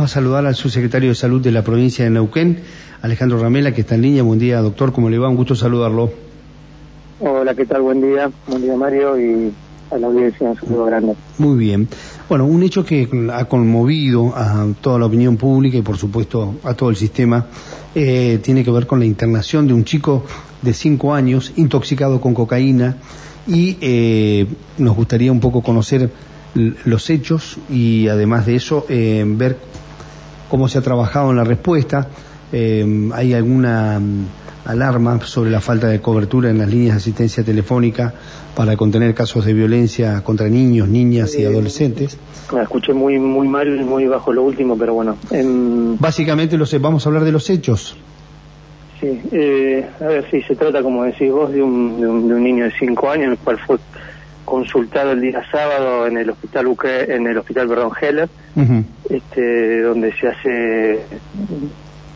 Vamos a saludar al subsecretario de Salud de la provincia de Neuquén, Alejandro Ramela, que está en línea. Buen día, doctor. ¿Cómo le va? Un gusto saludarlo. Hola, ¿qué tal? Buen día. Buen día, Mario, y a la audiencia un saludo grande. Muy bien. Bueno, un hecho que ha conmovido a toda la opinión pública y, por supuesto, a todo el sistema, eh, tiene que ver con la internación de un chico de 5 años intoxicado con cocaína y eh, nos gustaría un poco conocer los hechos y además de eso eh, ver cómo se ha trabajado en la respuesta. Eh, ¿Hay alguna mm, alarma sobre la falta de cobertura en las líneas de asistencia telefónica para contener casos de violencia contra niños, niñas y adolescentes? La escuché muy muy mal y muy bajo lo último, pero bueno. Básicamente lo sé, vamos a hablar de los hechos. Sí, eh, a ver, sí, se trata, como decís vos, de un, de un, niño de 5 años, el cual fue consultado el día sábado en el hospital en el hospital perdón Heller este donde se hace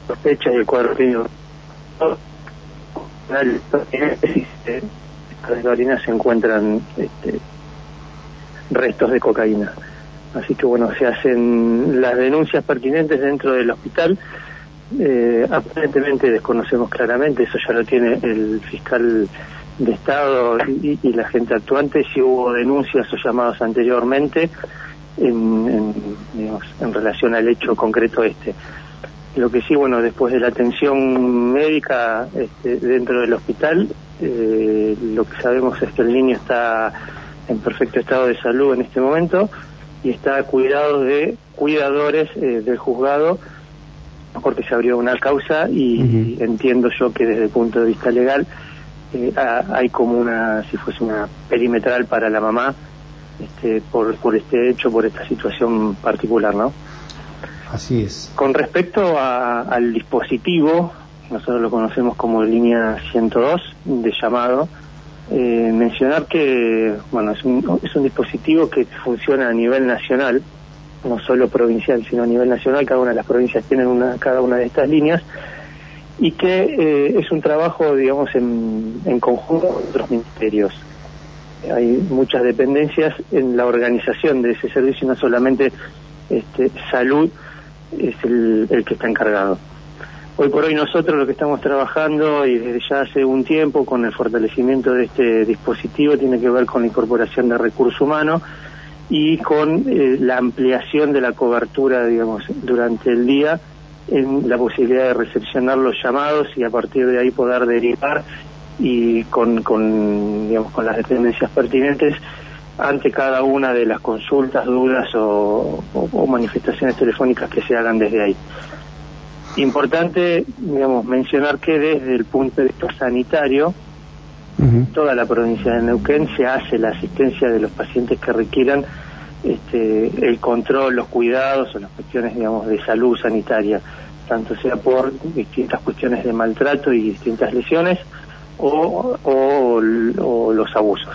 sospecha y el cuadro clínico en la orina se encuentran este, restos de cocaína. Así que bueno se hacen las denuncias pertinentes dentro del hospital. Eh, aparentemente desconocemos claramente eso ya lo tiene el fiscal de Estado y, la gente actuante. Si hubo denuncias o llamados anteriormente en, en, relación al hecho concreto este. Lo que sí, bueno, después de la atención médica este, dentro del hospital, eh, lo que sabemos es que el niño está en perfecto estado de salud en este momento y está cuidado de cuidadores eh, del juzgado porque se abrió una causa y entiendo yo que desde el punto de vista legal eh, hay como una, si fuese una perimetral para la mamá, este, por, por este hecho, por esta situación particular, ¿no? Así es. Con respecto al dispositivo, nosotros lo conocemos como línea 102 de llamado, eh, mencionar que, bueno, es un, es un dispositivo que funciona a nivel nacional, no solo provincial, sino a nivel nacional, cada una de las provincias tienen una, cada una de estas líneas, y que eh, es un trabajo, digamos, en, en conjunto con otros ministerios. Hay muchas dependencias en la organización de ese servicio, no solamente este, salud es el, el que está encargado. Hoy por hoy nosotros lo que estamos trabajando y desde ya hace un tiempo con el fortalecimiento de este dispositivo tiene que ver con la incorporación de recursos humanos y con eh, la ampliación de la cobertura, digamos, durante el día en la posibilidad de recepcionar los llamados y a partir de ahí poder derivar y con, con, digamos, con las dependencias pertinentes ante cada una de las consultas, dudas o, manifestaciones telefónicas que se hagan desde ahí. Importante, digamos, mencionar que desde el punto de vista sanitario, toda la provincia de Neuquén se hace la asistencia de los pacientes que requieran este, el control, los cuidados o las cuestiones, digamos, de salud sanitaria, tanto sea por distintas cuestiones de maltrato y distintas lesiones o, los abusos.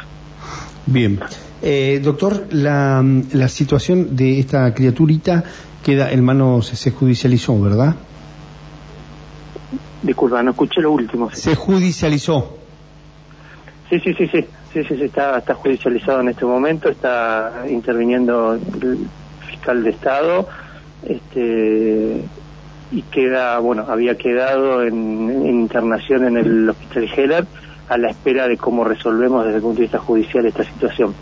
Bien. Eh, doctor, la, la situación de esta criaturita queda en manos, se judicializó, ¿verdad? Disculpa, no escuché lo último. Se judicializó. Sí, sí, sí, sí. Sí, sí, sí, está, está judicializado en este momento, está interviniendo el fiscal de Estado, este, y queda, bueno, había quedado en, internación en el hospital Heller a la espera de cómo resolvemos desde el punto de vista judicial esta situación.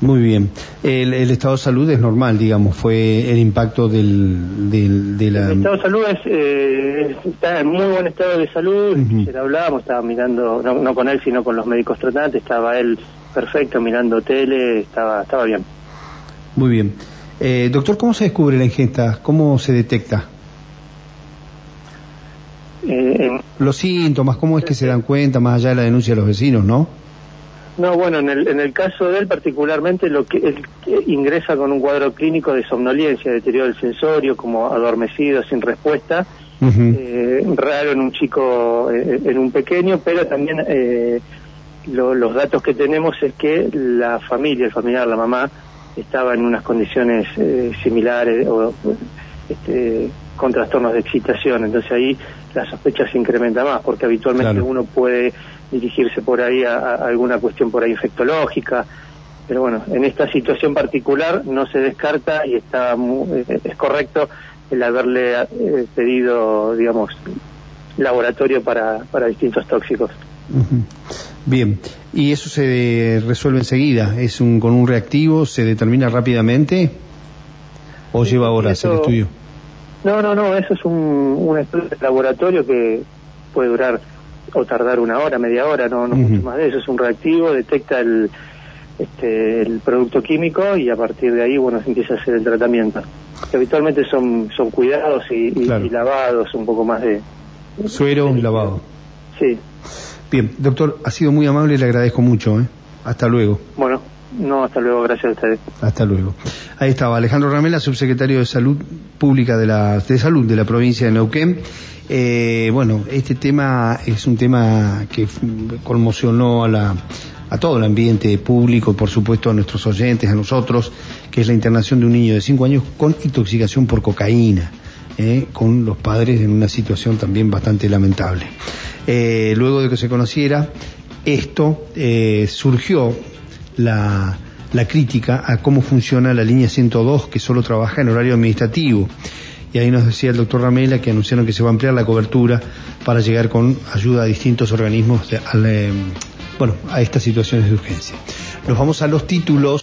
Muy bien. El, estado de salud es normal, digamos, fue el impacto del, del de la... El estado de salud es, eh, está en muy buen estado de salud, uh hablábamos, estaba mirando, no, con él, sino con los médicos tratantes, estaba él perfecto, mirando tele, estaba, estaba bien. Muy bien. Eh, doctor, ¿cómo se descubre la ingesta? ¿Cómo se detecta? Eh, los síntomas, ¿cómo es que se dan cuenta, más allá de la denuncia de los vecinos, no? No, bueno, en el, en el caso de él particularmente, lo que él ingresa con un cuadro clínico de somnolencia, deterioro del sensorio, como adormecido, sin respuesta, eh, raro en un chico, eh, en un pequeño, pero también eh, los datos que tenemos es que la familia, el familiar, la mamá, estaba en unas condiciones similares o este, con trastornos de excitación, entonces ahí la sospecha se incrementa más, porque habitualmente uno puede dirigirse por ahí a, alguna cuestión por ahí infectológica, pero bueno, en esta situación particular no se descarta y está es correcto el haberle eh, pedido, digamos, laboratorio para, para distintos tóxicos. Bien, ¿y eso se resuelve enseguida? ¿Es un, con un reactivo? ¿Se determina rápidamente? ¿O lleva horas el estudio? No, no, no, eso es un, un estudio de laboratorio que puede durar o tardar una hora, media hora, no, no mucho más de eso. Es un reactivo, detecta el, este, el producto químico y a partir de ahí, bueno, se empieza a hacer el tratamiento. Que habitualmente son, son cuidados y, lavados, un poco más de... Suero y lavado. Sí. Bien, doctor, ha sido muy amable y le agradezco mucho. ¿eh? Hasta luego. Bueno, no, hasta luego, gracias a ustedes. Hasta luego. Ahí estaba Alejandro Ramela, subsecretario de Salud Pública de la de Salud de la provincia de Neuquén. Eh, bueno, este tema es un tema que conmocionó a la a todo el ambiente público, por supuesto a nuestros oyentes, a nosotros, que es la internación de un niño de 5 años con intoxicación por cocaína, eh, con los padres en una situación también bastante lamentable. Eh, luego de que se conociera esto, eh, surgió la, la crítica a cómo funciona la línea 102, que solo trabaja en horario administrativo. Y ahí nos decía el doctor Ramela que anunciaron que se va a ampliar la cobertura para llegar con ayuda a distintos organismos de, al, bueno, a estas situaciones de urgencia. Nos vamos a los títulos.